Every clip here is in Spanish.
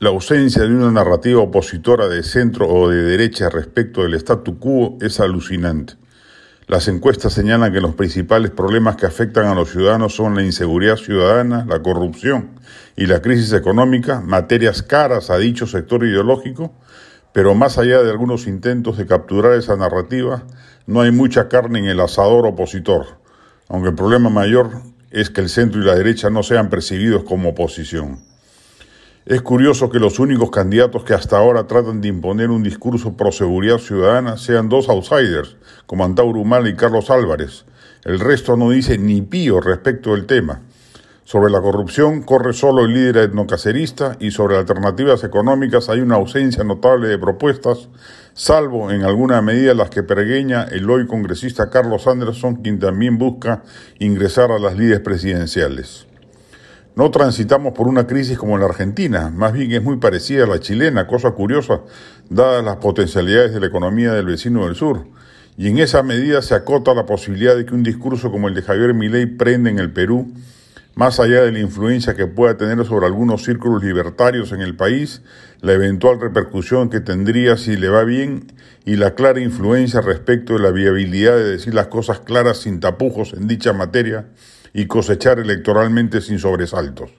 La ausencia de una narrativa opositora de centro o de derecha respecto del statu quo es alucinante. Las encuestas señalan que los principales problemas que afectan a los ciudadanos son la inseguridad ciudadana, la corrupción y la crisis económica, materias caras a dicho sector ideológico, pero más allá de algunos intentos de capturar esa narrativa, no hay mucha carne en el asador opositor, aunque el problema mayor es que el centro y la derecha no sean percibidos como oposición. Es curioso que los únicos candidatos que hasta ahora tratan de imponer un discurso pro seguridad ciudadana sean dos outsiders, como Antauro Humala y Carlos Álvarez. El resto no dice ni pío respecto del tema. Sobre la corrupción corre solo el líder etnocacerista y sobre alternativas económicas hay una ausencia notable de propuestas, salvo en alguna medida las que pergueña el hoy congresista Carlos Anderson, quien también busca ingresar a las líderes presidenciales. No transitamos por una crisis como la Argentina, más bien es muy parecida a la chilena, cosa curiosa, dadas las potencialidades de la economía del vecino del sur. Y en esa medida se acota la posibilidad de que un discurso como el de Javier Milei prenda en el Perú, más allá de la influencia que pueda tener sobre algunos círculos libertarios en el país, la eventual repercusión que tendría si le va bien y la clara influencia respecto de la viabilidad de decir las cosas claras sin tapujos en dicha materia, y cosechar electoralmente sin sobresaltos.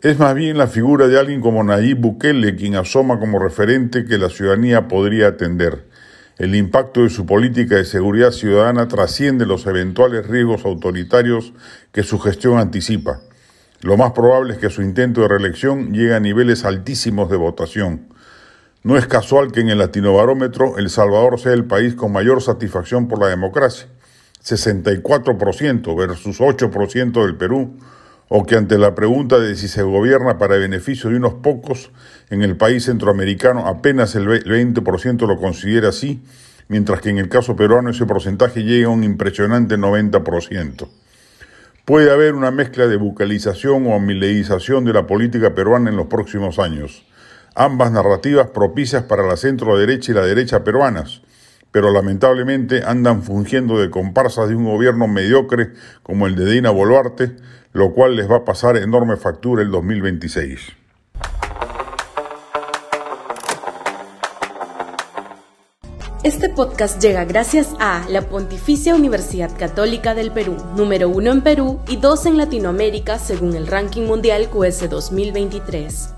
Es más bien la figura de alguien como Nayib Bukele quien asoma como referente que la ciudadanía podría atender. El impacto de su política de seguridad ciudadana trasciende los eventuales riesgos autoritarios que su gestión anticipa. Lo más probable es que su intento de reelección llegue a niveles altísimos de votación. No es casual que en el latinobarómetro El Salvador sea el país con mayor satisfacción por la democracia. 64% versus 8% del Perú, o que ante la pregunta de si se gobierna para beneficio de unos pocos, en el país centroamericano apenas el 20% lo considera así, mientras que en el caso peruano ese porcentaje llega a un impresionante 90%. Puede haber una mezcla de bucalización o mileización de la política peruana en los próximos años, ambas narrativas propicias para la centro derecha y la derecha peruanas, pero lamentablemente andan fungiendo de comparsas de un gobierno mediocre como el de Dina Boluarte, lo cual les va a pasar enorme factura el 2026. Este podcast llega gracias a la Pontificia Universidad Católica del Perú, número uno en Perú y dos en Latinoamérica según el ranking mundial QS 2023.